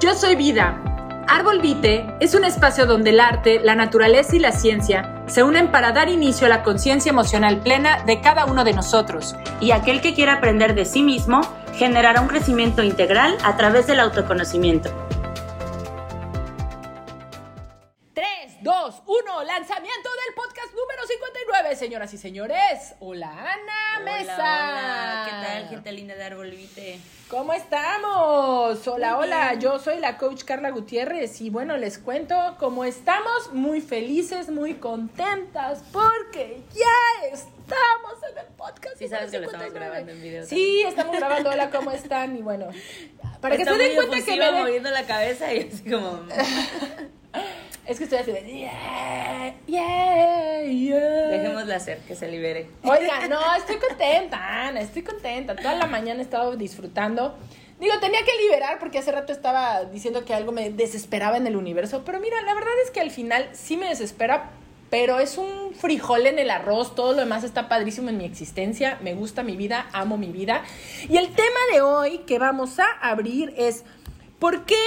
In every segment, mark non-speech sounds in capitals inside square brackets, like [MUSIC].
Yo soy Vida. Árbol Vite es un espacio donde el arte, la naturaleza y la ciencia se unen para dar inicio a la conciencia emocional plena de cada uno de nosotros. Y aquel que quiera aprender de sí mismo generará un crecimiento integral a través del autoconocimiento. 3, 2, 1, lanzamiento 59, señoras y señores. Hola Ana Mesa. Hola, ¿qué tal, gente linda de Árbol Vite? ¿Cómo estamos? Hola, Muy hola, bien. yo soy la coach Carla Gutiérrez y bueno, les cuento cómo estamos, muy felices, muy contentas porque ya estamos en el podcast. Sí, sabes que lo estamos 59. grabando en video Sí, estamos grabando, hola, [LAUGHS] ¿cómo están? Y bueno, para que Está se den cuenta que me moviendo la cabeza y así como... [LAUGHS] Es que estoy así de... Yeah, yeah, yeah. Dejémosla hacer, que se libere. Oiga, no, [LAUGHS] estoy contenta, Ana, estoy contenta. Toda la mañana he estado disfrutando. Digo, tenía que liberar porque hace rato estaba diciendo que algo me desesperaba en el universo. Pero mira, la verdad es que al final sí me desespera, pero es un frijol en el arroz. Todo lo demás está padrísimo en mi existencia. Me gusta mi vida, amo mi vida. Y el tema de hoy que vamos a abrir es: ¿por qué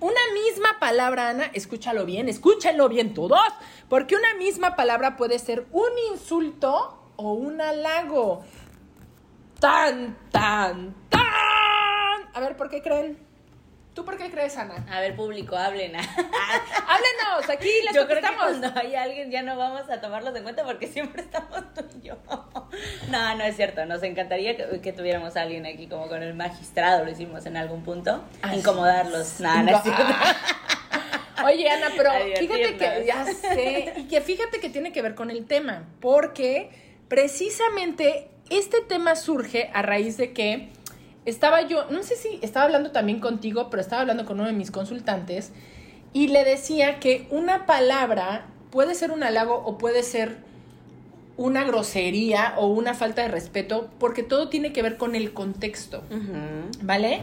una misma palabra, Ana, escúchalo bien, escúchenlo bien todos, porque una misma palabra puede ser un insulto o un halago. Tan, tan, tan. A ver, ¿por qué creen? ¿Tú por qué crees, Ana? A ver, público, hablen. Háblenos, aquí [LAUGHS] les Yo creo que cuando hay alguien ya no vamos a tomarlos en cuenta porque siempre estamos tú y yo. No, no es cierto. Nos encantaría que, que tuviéramos a alguien aquí como con el magistrado, lo hicimos en algún punto. Ah, Incomodarlos. No, no es cierto. [LAUGHS] Oye, Ana, pero [LAUGHS] fíjate que ya sé, y que fíjate que tiene que ver con el tema, porque precisamente este tema surge a raíz de que estaba yo, no sé si estaba hablando también contigo, pero estaba hablando con uno de mis consultantes y le decía que una palabra puede ser un halago o puede ser una grosería o una falta de respeto, porque todo tiene que ver con el contexto. ¿Vale?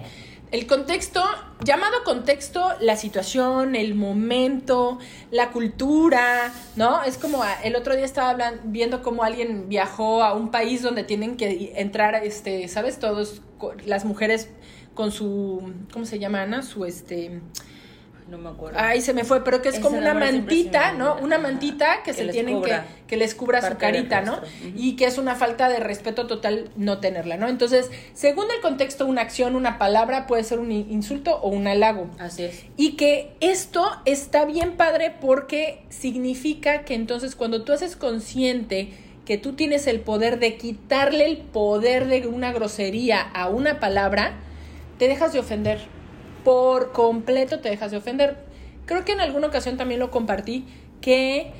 El contexto, llamado contexto, la situación, el momento, la cultura, ¿no? Es como ah, el otro día estaba hablan- viendo cómo alguien viajó a un país donde tienen que entrar, este, ¿sabes? Todos, las mujeres con su, ¿cómo se llama? Su, este, No me acuerdo. ay, se me fue, pero que es Ese como una mantita, ¿no? Una mantita que, Que se tienen que, que les cubra su carita, ¿no? Y que es una falta de respeto total no tenerla, ¿no? Entonces, según el contexto, una acción, una palabra puede ser un in- insulto o un halago. Así es. Y que esto está bien padre porque significa que entonces cuando tú haces consciente que tú tienes el poder de quitarle el poder de una grosería a una palabra, te dejas de ofender. Por completo te dejas de ofender. Creo que en alguna ocasión también lo compartí que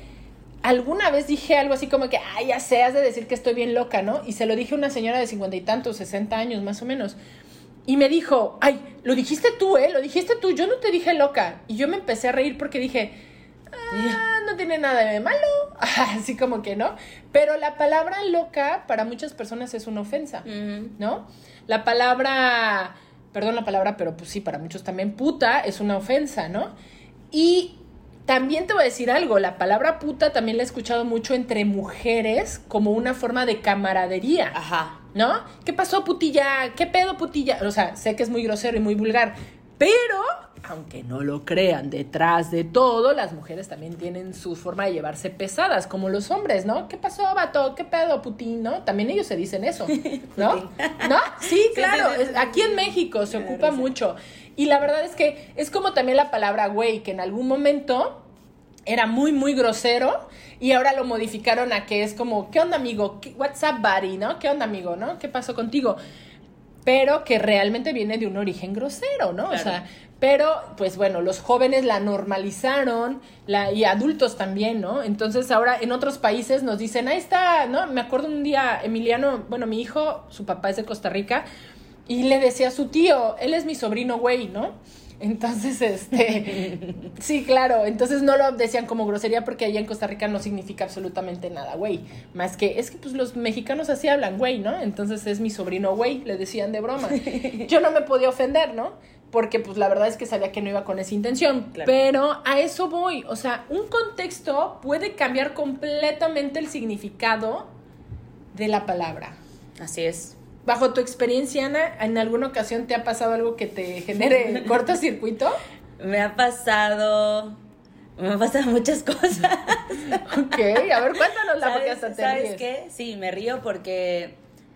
alguna vez dije algo así como que, ay, ya sé, has de decir que estoy bien loca, ¿no? Y se lo dije a una señora de cincuenta y tantos, sesenta años más o menos. Y me dijo, ay, lo dijiste tú, ¿eh? Lo dijiste tú, yo no te dije loca. Y yo me empecé a reír porque dije, ah, no tiene nada de malo. [LAUGHS] Así como que no. Pero la palabra loca para muchas personas es una ofensa. ¿no? La palabra, perdón la palabra, pero pues sí, para muchos también puta es una ofensa, ¿no? Y también te voy a decir algo, la palabra puta también la he escuchado mucho entre mujeres como una forma de camaradería. Ajá. ¿no? ¿Qué pasó, putilla? ¿Qué pedo, putilla? O sea, sé que es muy grosero y muy vulgar, pero, aunque no lo crean, detrás de todo, las mujeres también tienen su forma de llevarse pesadas, como los hombres, ¿no? ¿Qué pasó, vato? ¿Qué pedo, putín? ¿No? También ellos se dicen eso, [LAUGHS] ¿no? ¿No? Sí, claro, aquí en. México se ocupa mucho. Y la verdad es que es como también la palabra güey, que en algún momento era muy, muy grosero y ahora lo modificaron a que es como, ¿qué onda, amigo? ¿Qué- What's up, buddy? ¿No? ¿Qué onda, amigo? ¿No? ¿Qué pasó contigo? Pero que realmente viene de un origen grosero, ¿no? O sea, pero, pues bueno, los jóvenes la normalizaron la, y adultos también, ¿no? Entonces ahora en otros países nos dicen, ahí está, ¿no? Me acuerdo un día, Emiliano, bueno, mi hijo, su papá es de Costa Rica, y le decía a su tío, él es mi sobrino, güey, ¿no? Entonces, este, [LAUGHS] sí, claro, entonces no lo decían como grosería porque allá en Costa Rica no significa absolutamente nada, güey. Más que, es que pues los mexicanos así hablan, güey, ¿no? Entonces es mi sobrino, güey, le decían de broma. [LAUGHS] Yo no me podía ofender, ¿no? Porque pues la verdad es que sabía que no iba con esa intención. Claro. Pero a eso voy, o sea, un contexto puede cambiar completamente el significado de la palabra. Así es. Bajo tu experiencia, Ana, ¿en alguna ocasión te ha pasado algo que te genere [LAUGHS] cortocircuito? Me ha pasado. Me han pasado muchas cosas. ok, a ver, cuéntanos la porque hasta te ¿Sabes qué? Sí, me río porque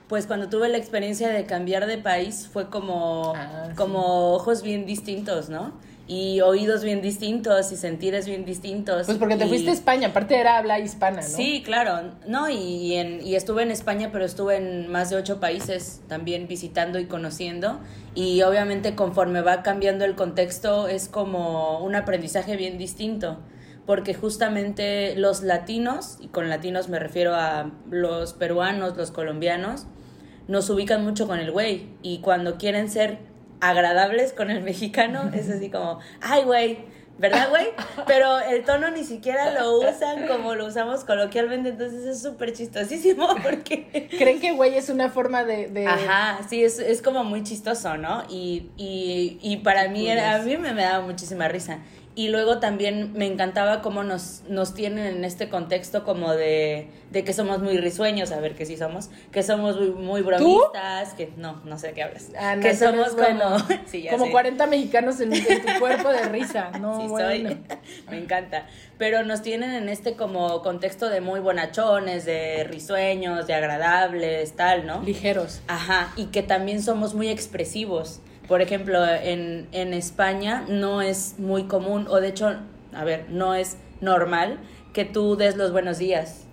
pues cuando tuve la experiencia de cambiar de país fue como, Ah, sí. como ojos bien distintos, ¿no? Y oídos bien distintos y sentires bien distintos. Pues porque te y- fuiste a España, aparte era habla hispana, ¿no? Sí, claro. No, y, y en, y estuve en España, pero estuve en más de ocho países también visitando y conociendo. Y obviamente conforme va cambiando el contexto es como un aprendizaje bien distinto. Porque justamente los latinos, y con latinos me refiero a los peruanos, los colombianos, nos ubican mucho con el güey. Y cuando quieren ser agradables con el mexicano, es así como, ay, güey, ¿verdad, güey? Pero el tono ni siquiera lo usan como lo usamos coloquialmente, entonces es súper chistosísimo [LAUGHS] porque... ¿Creen que güey es una forma de... de- Ajá, sí, es, es como muy chistoso, ¿no? Y, y, y para mí, era, a mí me, me daba muchísima risa. Y luego también me encantaba cómo nos, nos tienen en este contexto como de, de que somos muy risueños, a ver que sí somos, que somos muy, muy bromistas, que no, no sé de qué hablas. Ah, no, que somos como... [LAUGHS] sí, como sé. 40 mexicanos en, en tu cuerpo de risa. [LAUGHS] No, Sí, bueno. soy. [LAUGHS] Me encanta. Pero nos tienen en este como contexto de muy bonachones, de risueños, de agradables, tal, ¿no? Ligeros. Ajá, y que también somos muy expresivos. Por ejemplo, en, en España no es muy común, o de hecho, a ver, no es normal que tú des los buenos días,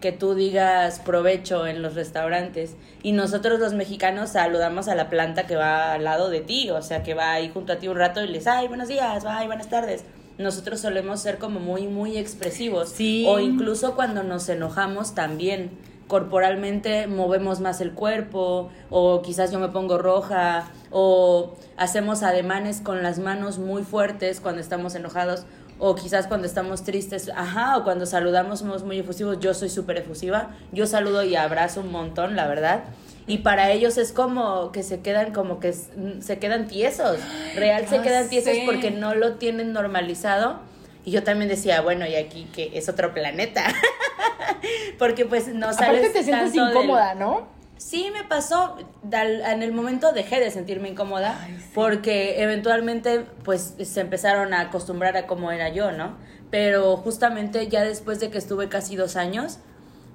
que tú digas provecho en los restaurantes. Y nosotros los mexicanos saludamos a la planta que va al lado de ti, o sea, que va ahí junto a ti un rato y les, ay, buenos días, ay, buenas tardes. Nosotros solemos ser como muy, muy expresivos. Sí. O incluso cuando nos enojamos también corporalmente movemos más el cuerpo o quizás yo me pongo roja o hacemos ademanes con las manos muy fuertes cuando estamos enojados o quizás cuando estamos tristes, ajá, o cuando saludamos somos muy efusivos, yo soy súper efusiva, yo saludo y abrazo un montón, la verdad. Y para ellos es como que se quedan como que se quedan tiesos, real se Ah, quedan tiesos porque no lo tienen normalizado. Y yo también decía, bueno, y aquí que es otro planeta. [LAUGHS] Porque pues no sabes Aparte te sientes del- incómoda, ¿no? Sí, me pasó. En el momento dejé de sentirme incómoda Ay, sí. porque eventualmente pues se empezaron a acostumbrar a cómo era yo, ¿no? Pero justamente ya después de que estuve casi dos años,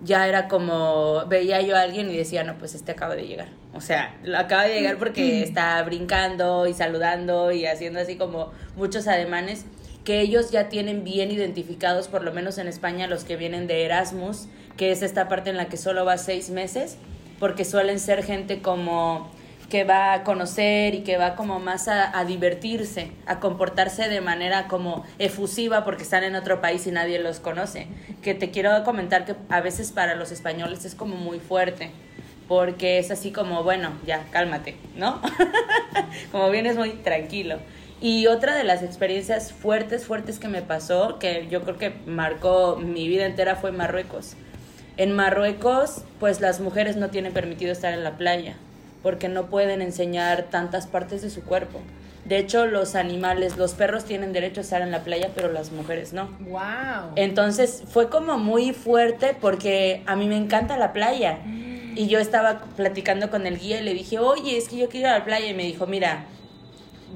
ya era como veía yo a alguien y decía, no, pues este acaba de llegar. O sea, lo acaba de llegar porque está brincando y saludando y haciendo así como muchos ademanes que ellos ya tienen bien identificados, por lo menos en España, los que vienen de Erasmus, que es esta parte en la que solo va seis meses, porque suelen ser gente como que va a conocer y que va como más a, divertirse, a comportarse de manera como efusiva porque están en otro país y nadie los conoce. Que te quiero comentar que a veces para los españoles es como muy fuerte, porque es así como, bueno, ya, cálmate, ¿no? [LAUGHS] como vienes muy tranquilo. Y otra de las experiencias fuertes, fuertes que me pasó, que yo creo que marcó mi vida entera, fue Marruecos. En Marruecos, pues las mujeres no tienen permitido estar en la playa, porque no pueden enseñar tantas partes de su cuerpo. De hecho, los animales, los perros tienen derecho a estar en la playa, pero las mujeres no. Wow. Entonces fue como muy fuerte porque a mí me encanta la playa. Y yo estaba platicando con el guía y le dije, oye, es que yo quiero ir a la playa. Y me dijo, mira,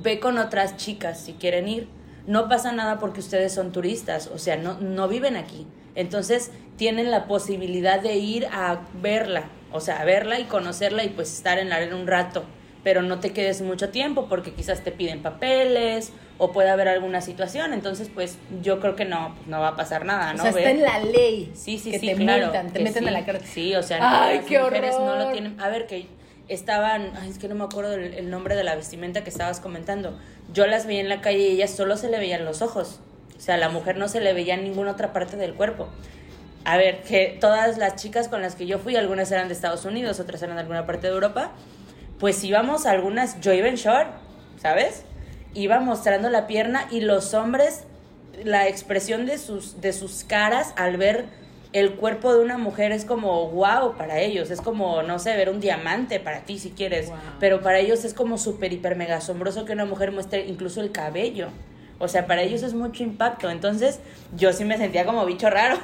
ve con otras chicas si quieren ir. No pasa nada porque ustedes son turistas, o sea, no, no viven aquí. Entonces tienen la posibilidad de ir a verla, o sea, a verla y conocerla y pues estar en la arena un rato. Pero no te quedes mucho tiempo porque quizás te piden papeles o puede haber alguna situación. Entonces, pues yo creo que no, pues, no va a pasar nada, o ¿no? sea, está en la ley. Sí, sí, que sí, te claro. multan, te meten sí. a la cárcel. Sí, o sea, Ay, las qué mujeres no horror. lo tienen. A ver, que estaban, ay, es que no me acuerdo el nombre de la vestimenta que estabas comentando. Yo las veía en la calle y ellas solo se le veían los ojos. O sea, a la mujer no se le veía ninguna otra parte del cuerpo. A ver, que todas las chicas con las que yo fui, algunas eran de Estados Unidos, otras eran de alguna parte de Europa, pues íbamos a algunas, yo iba en short, ¿sabes? Iba mostrando la pierna y los hombres, la expresión de sus, de sus caras al ver el cuerpo de una mujer es como wow para ellos, es como, no sé, ver un diamante para ti si quieres, Wow. pero para ellos es como súper, hiper, mega asombroso que una mujer muestre incluso el cabello. O sea, para ellos es mucho impacto. Entonces, yo sí me sentía como bicho raro.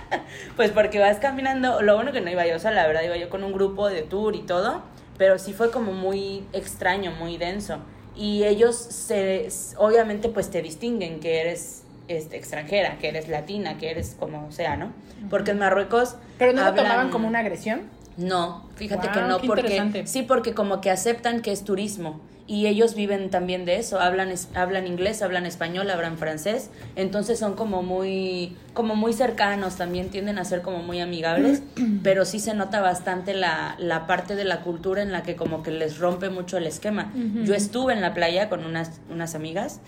[LAUGHS] pues porque vas caminando, lo bueno que no iba yo sola, la verdad, iba yo con un grupo de tour y todo, pero sí fue como muy extraño, muy denso. Y ellos se, obviamente pues te distinguen que eres este, extranjera, que eres latina, que eres como sea, ¿no? Porque en Marruecos... ¿Pero no lo tomaban como una agresión? No, fíjate que no, porque sí, porque como que aceptan que es turismo y ellos viven también de eso, hablan hablan inglés, hablan español, hablan francés, entonces son como muy como muy cercanos, también tienden a ser como muy amigables, [CLEARS THROAT] pero sí se nota bastante la, la parte de la cultura en la que como que les rompe mucho el esquema. Yo estuve en la playa con unas unas amigas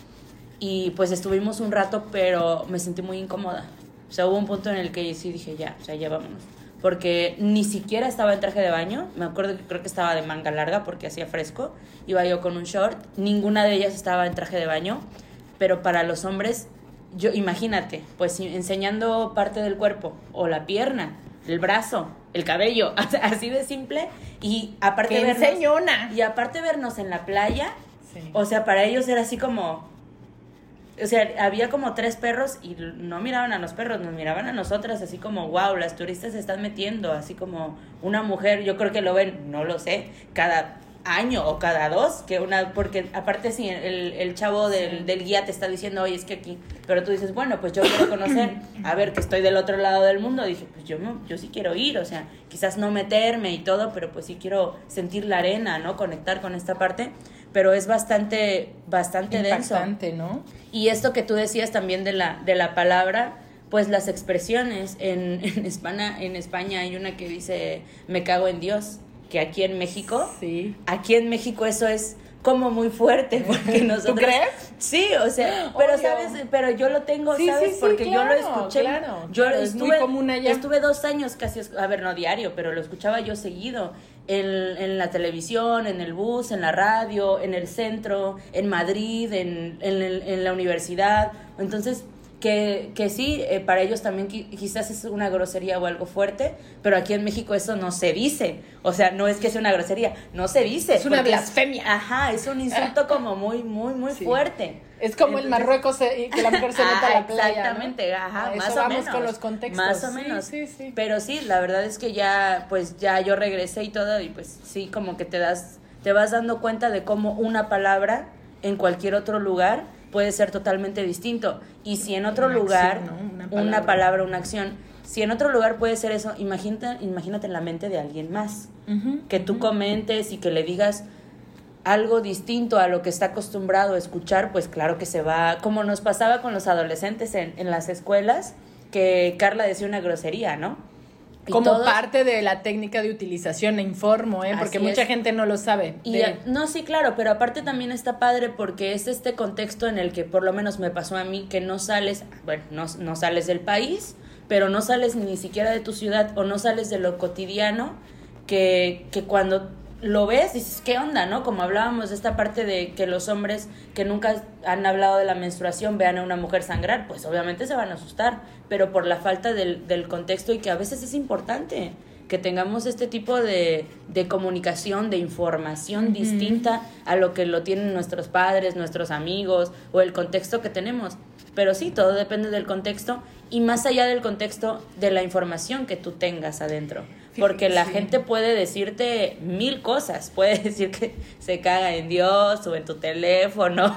y pues estuvimos un rato, pero me sentí muy incómoda. O sea, hubo un punto en el que sí dije, ya, o sea, ya vámonos porque ni siquiera estaba en traje de baño. Me acuerdo que creo que estaba de manga larga porque hacía fresco. Iba yo con un short. Ninguna de ellas estaba en traje de baño. Pero para los hombres, yo imagínate, pues enseñando parte del cuerpo o la pierna, el brazo, el cabello, [LAUGHS] así de simple. Y aparte vernos, y aparte vernos en la playa, o sea, para ellos era así como o sea, había como tres perros y no miraban a los perros, nos miraban a nosotras, así como, wow, las turistas se están metiendo, así como una mujer, yo creo que lo ven, no lo sé, cada año o cada dos, que una, porque aparte si el, el chavo del, del, guía te está diciendo, oye, es que aquí, pero tú dices, bueno, pues yo quiero conocer, [CLEARS THROAT] a ver, que estoy del otro lado del mundo, dije, pues yo, yo sí quiero ir, o sea, quizás no meterme y todo, pero pues sí quiero sentir la arena, ¿no? Conectar con esta parte pero es bastante, bastante Impactante, denso. ¿no? Y esto que tú decías también de la, de la palabra, pues las expresiones. En, [LAUGHS] en, España, en España hay una que dice, me cago en Dios, que aquí en México, sí. aquí en México eso es como muy fuerte [LAUGHS] porque nosotros ¿Tú crees? Sí, o sea, pero sabes, pero yo lo tengo, ¿sabes? porque yo lo escuché. Claro, yo estuve, muy común allá. estuve dos años casi, a ver, no diario, pero lo escuchaba yo seguido en, en la televisión, en el bus, en la radio, en el centro, en Madrid, en, en, en la universidad. Entonces, que, que sí, eh, para ellos también quizás es una grosería o algo fuerte, pero aquí en México eso no se dice. O sea, no es que sea una grosería, no se dice. Es una blasfemia. ajá, es un [LAUGHS] insulto como muy, muy, muy fuerte. Es como el Marruecos eh, que la mujer se [LAUGHS] meta a la playa. Exactamente, ajá, más o menos. con los contextos. Más o menos. Sí, sí, Pero sí, la verdad es que ya, pues ya yo regresé y todo, y pues sí, como que te das, te vas dando cuenta de cómo una palabra en cualquier otro lugar puede ser totalmente distinto. Y si en otro lugar, una, palabra. una acción, si en otro lugar puede ser eso, imagínate, imagínate en la mente de alguien más. que tú comentes y que le digas algo distinto a lo que está acostumbrado a escuchar, pues claro que se va, como nos pasaba con los adolescentes en, en las escuelas, que Carla decía una grosería, ¿no? como parte de la técnica de utilización, e informo, ¿eh? porque mucha gente no lo sabe. Y no, sí, claro, pero aparte también está padre porque es este contexto en el que por lo menos me pasó a mí que no sales, bueno, no, no sales del país, pero no sales ni siquiera de tu ciudad o no sales de lo cotidiano, que, que cuando lo ves, dices, ¿qué onda, no? Como hablábamos de esta parte de que los hombres que nunca han hablado de la menstruación vean a una mujer sangrar, pues obviamente se van a asustar, pero por la falta del, del contexto y que a veces es importante que tengamos este tipo de, de comunicación, de información distinta a lo que lo tienen nuestros padres, nuestros amigos o el contexto que tenemos. Pero sí, todo depende del contexto y más allá del contexto de la información que tú tengas adentro. Porque la gente puede decirte mil cosas. [LAUGHS] Puede decir que se caga en Dios o en tu teléfono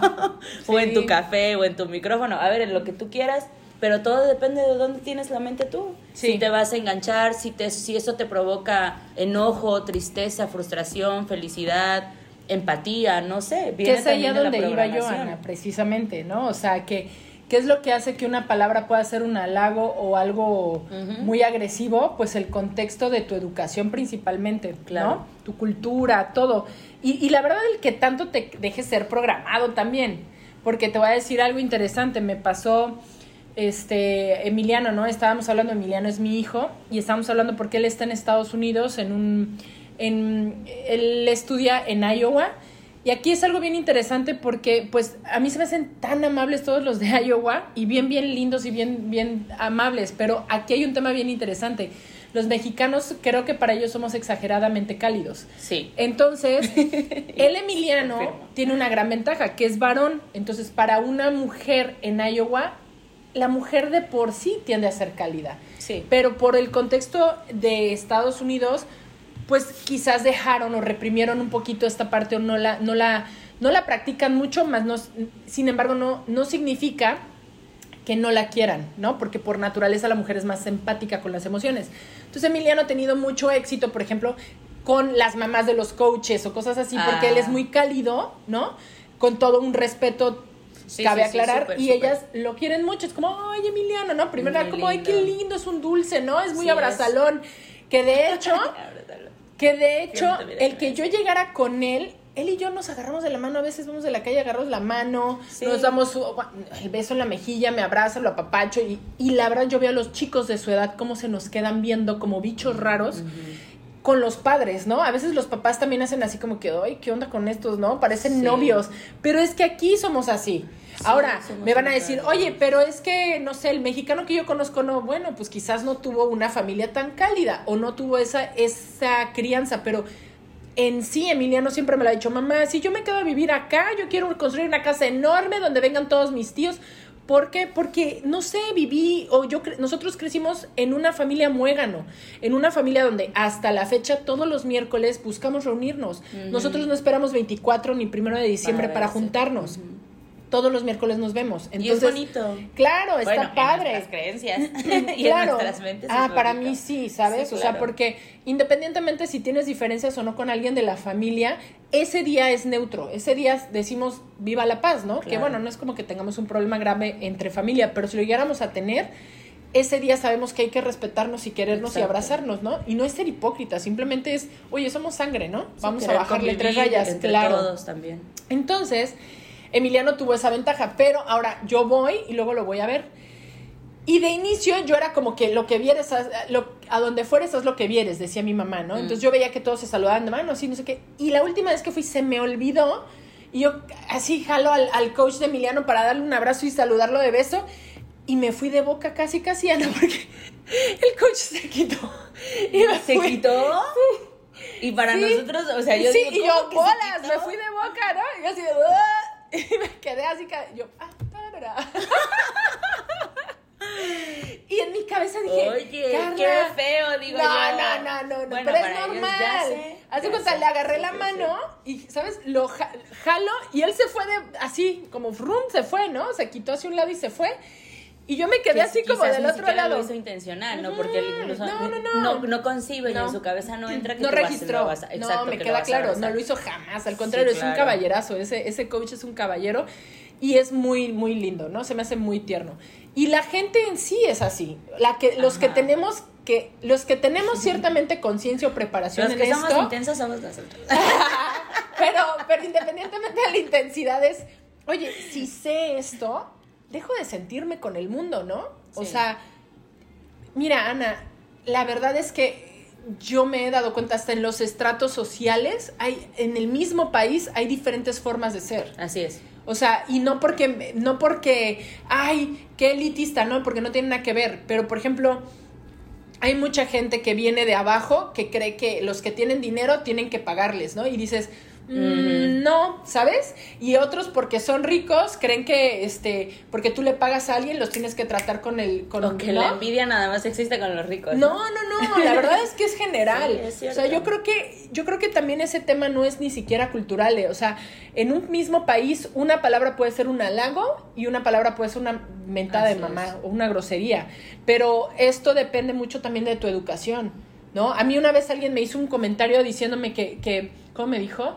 [LAUGHS] o en tu café o en tu micrófono. A ver, en lo que tú quieras. Pero todo depende de dónde tienes la mente tú. Si te vas a enganchar, si, te, si eso te provoca enojo, tristeza, frustración, felicidad, empatía, no sé. Viene que es allá donde iba yo, Ana, precisamente, ¿no? O sea, que ¿Qué es lo que hace que una palabra pueda ser un halago o algo muy agresivo? Pues el contexto de tu educación principalmente, ¿no? Tu cultura, todo. Y, la verdad el que tanto te deje ser programado también, porque te voy a decir algo interesante, me pasó este Emiliano, ¿no? Estábamos hablando, Emiliano es mi hijo, y estábamos hablando porque él está en Estados Unidos, en un, en, él estudia en Iowa, y aquí es algo bien interesante porque, pues, a mí se me hacen tan amables todos los de Iowa y bien, bien lindos y bien, bien amables, pero aquí hay un tema bien interesante. Los mexicanos creo que para ellos somos exageradamente cálidos. Sí. Entonces, [LAUGHS] el Emiliano tiene una gran ventaja, que es varón. Entonces, para una mujer en Iowa, la mujer de por sí tiende a ser cálida. Sí. Pero por el contexto de Estados Unidos, pues quizás dejaron o reprimieron un poquito esta parte o no la, no la, no la practican mucho, más no, sin embargo no, no significa que no la quieran, ¿no? Porque por naturaleza la mujer es más empática con las emociones. Entonces Emiliano ha tenido mucho éxito, por ejemplo, con las mamás de los coaches o cosas así, porque él es Ah. muy cálido, ¿no? Con todo un respeto, Sí, cabe sí, sí, aclarar, y ellas lo quieren mucho. Es como, ay, Emiliano, ¿no? Primero como, ay, qué lindo. es un dulce, ¿no? Es muy abrazalón. Que de [LAUGHS] hecho, que de hecho, el que yo llegara con él, él y yo nos agarramos de la mano, a veces vamos de la calle, agarramos la mano, Sí. nos damos el beso en la mejilla, me abraza, lo apapacho, y, y la verdad yo veo a los chicos de su edad cómo se nos quedan viendo como bichos raros con los padres, ¿no? A veces los papás también hacen así como que, ay, ¿qué onda con estos, no? Parecen Sí. novios, pero es que aquí somos así. Ahora, me van a decir, oye, pero es que, no sé, el mexicano que yo conozco, no, bueno, pues quizás no tuvo una familia tan cálida o no tuvo esa, esa crianza, pero en sí, Emiliano siempre me lo ha dicho, mamá, si yo me quedo a vivir acá, yo quiero construir una casa enorme donde vengan todos mis tíos. ¿Por qué? Porque, no sé, viví, o yo, cre- nosotros crecimos en una familia muégano, en una familia donde hasta la fecha, todos los miércoles buscamos reunirnos. Nosotros no esperamos 24 ni primero de diciembre para, juntarnos. Todos los miércoles nos vemos. y es bonito. Claro, está Bueno, padre. En nuestras creencias [LAUGHS] y Claro. en nuestras mentes. Ah, para mí sí, ¿sabes? Sí, O sea, porque independientemente si tienes diferencias o no con alguien de la familia, ese día es neutro. Ese día decimos viva la paz, ¿no? Que bueno, no es como que tengamos un problema grave entre familia, pero si lo llegáramos a tener, ese día sabemos que hay que respetarnos y querernos y abrazarnos, ¿no? Y no es ser hipócrita, simplemente es, oye, somos sangre, ¿no? Sí, Vamos a bajarle tres rayas, entre claro. todos también. Entonces, Emiliano tuvo esa ventaja, pero ahora yo voy y luego lo voy a ver. Y de inicio yo era como que lo que vieres, a, lo- a donde fueres es lo que vieres, decía mi mamá, ¿no? Entonces yo veía que todos se saludaban de mano, así, no sé qué. Y la última vez que fui se me olvidó y yo así jalo al, al coach de Emiliano para darle un abrazo y saludarlo de beso. Y me fui de boca casi, casi, Ana, [LAUGHS] porque el coach se quitó. Y me ¿Se fui. quitó? Y para Sí. nosotros, o sea, yo sí, digo, y ¿cómo yo, bolas, me fui de boca, ¿no? Y yo así de, "Ah", y [LAUGHS] me quedé así, yo, ah, tarara. [LAUGHS] Y en mi cabeza dije, Oye, "Carla". qué feo, digo no, yo. No, no, no, no, Bueno, pero es normal. ya cuenta, le agarré la mano y, ¿sabes? Lo ja- jalo y él se fue de, así, como frum, se fue, ¿no? Se quitó hacia un lado y se fue. Y yo me quedé Que así como del otro lado. lo hizo intencional, ¿no? Porque incluso No, no, no. no, no concibe y No. en su cabeza no entra que no registró. vas a- exacto, no, me que lo queda claro, no lo hizo jamás. Al contrario, es un caballerazo. Ese, ese coach es un caballero y es muy, muy lindo, ¿no? Se me hace muy tierno. Y la gente en sí es así. La que, los que tenemos que, los que tenemos [LAUGHS] ciertamente conciencia o preparación Los en que somos esto. intensos somos nosotros. [LAUGHS] pero, pero independientemente de la intensidad es, oye, si sé esto, dejo de sentirme con el mundo, ¿no? O sea, mira, Ana, la verdad es que yo me he dado cuenta hasta en los estratos sociales, hay, en el mismo país hay diferentes formas de ser. Así es. O sea, y no porque, no porque, ay, qué elitista, no, porque no tiene nada que ver. Pero, por ejemplo, hay mucha gente que viene de abajo que cree que los que tienen dinero tienen que pagarles, ¿no? Y dices, mm, no, ¿sabes? Y otros porque son ricos creen que, este, porque tú le pagas a alguien los tienes que tratar con el, con O que ¿no? la envidia nada más existe con los ricos. No, no, no, la verdad es que es general. [LAUGHS] Sí, es o sea, yo creo que yo creo que también ese tema no es ni siquiera cultural, eh, o sea, en un mismo país una palabra puede ser un halago y una palabra puede ser una mentada Así de mamá es. o una grosería, pero esto depende mucho también de tu educación, ¿no? A mí una vez alguien me hizo un comentario diciéndome que que ¿cómo me dijo?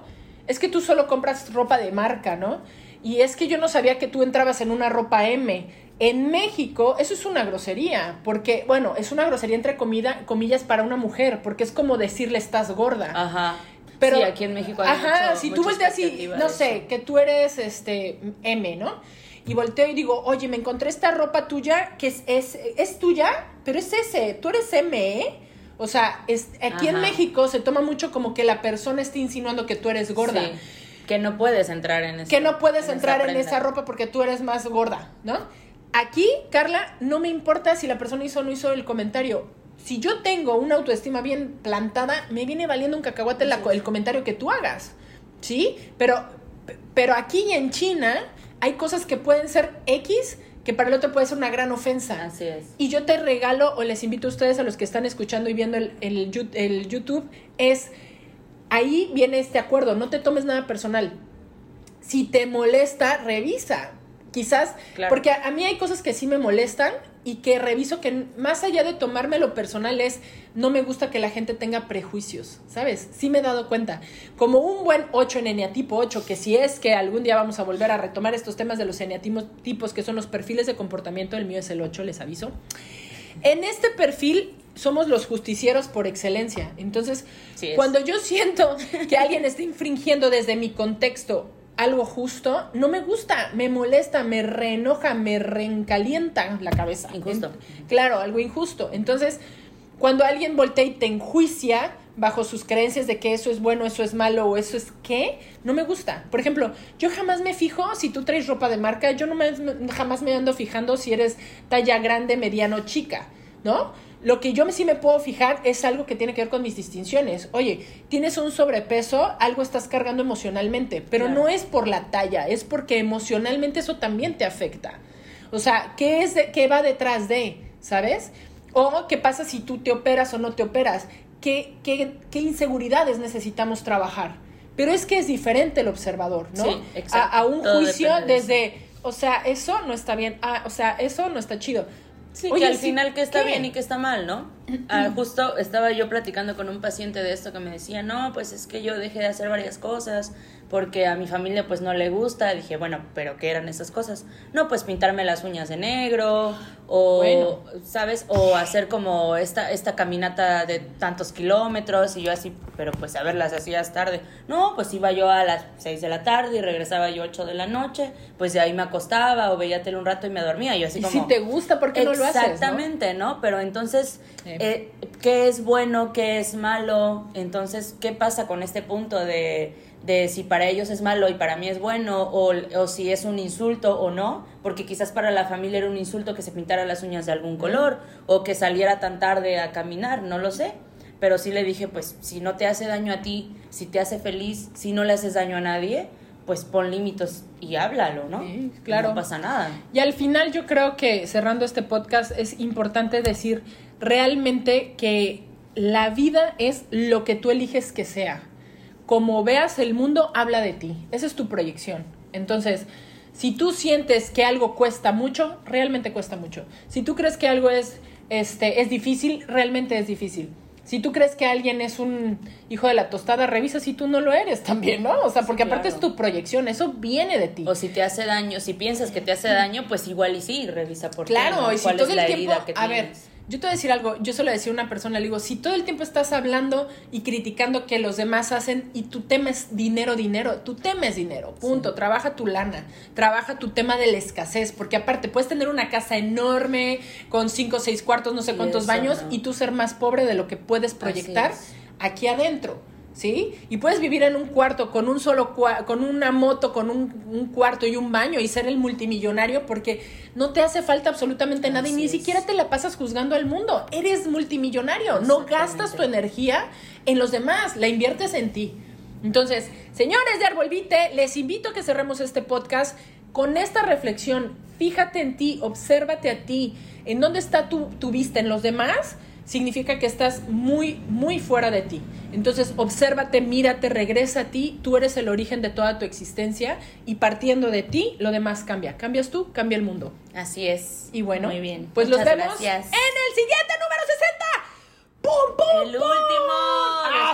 Es que tú solo compras ropa de marca, ¿no? Y es que yo no sabía que tú entrabas en una ropa M. En México, eso es una grosería, porque, bueno, es una grosería entre comida, comillas para una mujer, porque es como decirle estás gorda. Ajá. Pero, sí, aquí en México hay Ajá, mucho- si tú volteas expectativa no sé, que tú eres este M, ¿no? Y volteo y digo, oye, me encontré esta ropa tuya que es, es, es tuya, pero es ese, tú eres M, ¿eh? O sea, es, aquí en. México se toma mucho como que la persona está insinuando que tú eres gorda. Sí, que no puedes entrar en eso. que no puedes esa entrar en esa ropa porque tú eres más gorda, ¿no? Aquí, Carla, no me importa si la persona hizo o no hizo el comentario. Si yo tengo una autoestima bien plantada, me viene valiendo un cacahuate la- el comentario que tú hagas, ¿sí? Pero, pero aquí en China hay cosas que pueden ser X que para el otro puede ser una gran ofensa. Así es. Y yo te regalo, o les invito a ustedes, a los que están escuchando y viendo el, el, YouTube, es, ahí viene este acuerdo, no te tomes nada personal. Si te molesta, revisa. Quizás, Claro. porque a, a mí hay cosas que sí me molestan y que reviso que más allá de tomármelo personal es, no me gusta que la gente tenga prejuicios, ¿sabes? Sí me he dado cuenta. Como un buen 8 en eneatipo 8, que si es que algún día vamos a volver a retomar estos temas de los eneatipos, que son los perfiles de comportamiento, el mío es el 8, les aviso. En este perfil somos los justicieros por excelencia. Entonces, Sí cuando yo siento que alguien está infringiendo desde mi contexto algo justo, no me gusta, me molesta, me reenoja, me reencalienta la cabeza. Injusto. En- claro, algo injusto. Entonces, cuando alguien voltea y te enjuicia bajo sus creencias de que eso es bueno, eso es malo o eso es qué, no me gusta. Por ejemplo, yo jamás me fijo si tú traes ropa de marca, yo no me, jamás me ando fijando si eres talla grande, mediano, chica, ¿no? Lo que yo me- sí me puedo fijar es algo que tiene que ver con mis distinciones. Oye, tienes un sobrepeso, algo estás cargando emocionalmente, pero Claro. no es por la talla, es porque emocionalmente eso también te afecta. O sea, ¿qué, es de- qué va detrás de? ¿Sabes? O qué pasa si tú te operas o no te operas. ¿Qué, qué, qué inseguridades necesitamos trabajar? Pero es que es diferente el observador, ¿no? Sí, exacto. A, a un Todo juicio de desde, o sea, eso no está bien, ah, o sea, eso no está chido. Sí, Oye, que al sí, final que está ¿qué? bien y que está mal, ¿no? Ah, justo estaba yo platicando con un paciente de esto que me decía, no, pues es que yo dejé de hacer varias cosas porque a mi familia pues no le gusta. Dije, bueno, pero ¿qué eran esas cosas? No, pues pintarme las uñas de negro o, Bueno. ¿sabes? O hacer como esta, esta caminata de tantos kilómetros y yo así, pero pues a ver, las hacías tarde. No, pues iba yo a las 6 de la tarde y regresaba yo 8 de la noche, pues de ahí me acostaba o veía tele un rato y me dormía. Y yo así Y como... si te gusta, ¿por qué no lo haces? Exactamente, ¿no? Pero entonces. Eh, ¿qué es bueno, qué es malo? Entonces, ¿qué pasa con este punto de, de si para ellos es malo y para mí es bueno? O, o si es un insulto o no? Porque quizás para la familia era un insulto que se pintara las uñas de algún color o que saliera tan tarde a caminar, no lo sé. Pero sí le dije, pues, si no te hace daño a ti, si te hace feliz, si no le haces daño a nadie, pues pon límites y háblalo, ¿no? Sí, claro. No pasa nada. Y al final yo creo que cerrando este podcast es importante decir realmente que la vida es lo que tú eliges que sea. Como veas el mundo, habla de ti. Esa es tu proyección. Entonces, si tú sientes que algo cuesta mucho, realmente cuesta mucho. Si tú crees que algo es, este, es difícil, realmente es difícil. Si tú crees que alguien es un hijo de la tostada, revisa si tú no lo eres también, ¿no? O sea, porque aparte claro. es tu proyección, eso viene de ti. O si te hace daño, si piensas que te hace daño, pues igual y sí, revisa por qué, Claro, ¿no? y si cuál todo es el tiempo, a ver. Yo te voy a decir algo, yo se lo decía a una persona, le digo, si todo el tiempo estás hablando y criticando que los demás hacen y tu tema es dinero, dinero, tu tema es dinero, punto, trabaja tu lana, trabaja tu tema de la escasez, porque aparte puedes tener una casa enorme con cinco o seis cuartos, no sé Y cuántos eso, baños ¿no? y tú ser más pobre de lo que puedes proyectar aquí adentro. ¿Sí? Y puedes vivir en un cuarto con un solo con una moto, con un, un cuarto y un baño y ser el multimillonario porque no te hace falta absolutamente nada y ni es. siquiera te la pasas juzgando al mundo. Eres multimillonario, no gastas tu energía en los demás, la inviertes en ti. Entonces, señores de Arbolvite, les invito a que cerremos este podcast con esta reflexión. Fíjate en ti, obsérvate a ti. ¿En dónde está tu, tu vista? ¿En los demás? Significa que estás muy, muy fuera de ti. Entonces, obsérvate, mírate, regresa a ti. Tú eres el origen de toda tu existencia y partiendo de ti, lo demás cambia. Cambias tú, cambia el mundo. Así es. Y bueno, Muy bien. pues los vemos gracias. en el siguiente número 60. ¡Pum, pum, El pum! último.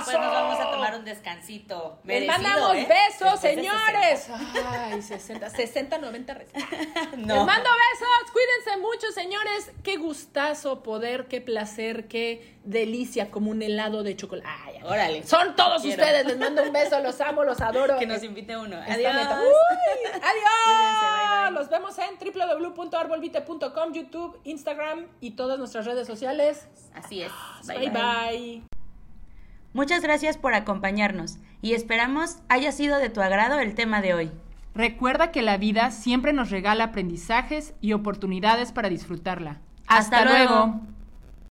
Después nos vamos a tomar un descansito. Les mandamos ¿eh? besos, Después señores. Ay, 60, 60, 90. res- 60. Les No. mando besos. Cuídense mucho, señores. Qué gustazo poder, qué placer, qué delicia como un helado de chocolate. Ay. Órale. Son todos Quiero. ustedes. Les mando un beso. Los amo, los adoro. Que nos invite uno. Adiós. Uy, adiós. Cuídense, bye, bye. Los vemos en www.arbolvite.com, YouTube, Instagram y todas nuestras redes sociales. Así es. bye. bye. Muchas gracias por acompañarnos y esperamos haya sido de tu agrado el tema de hoy. Recuerda que la vida siempre nos regala aprendizajes y oportunidades para disfrutarla. Hasta luego.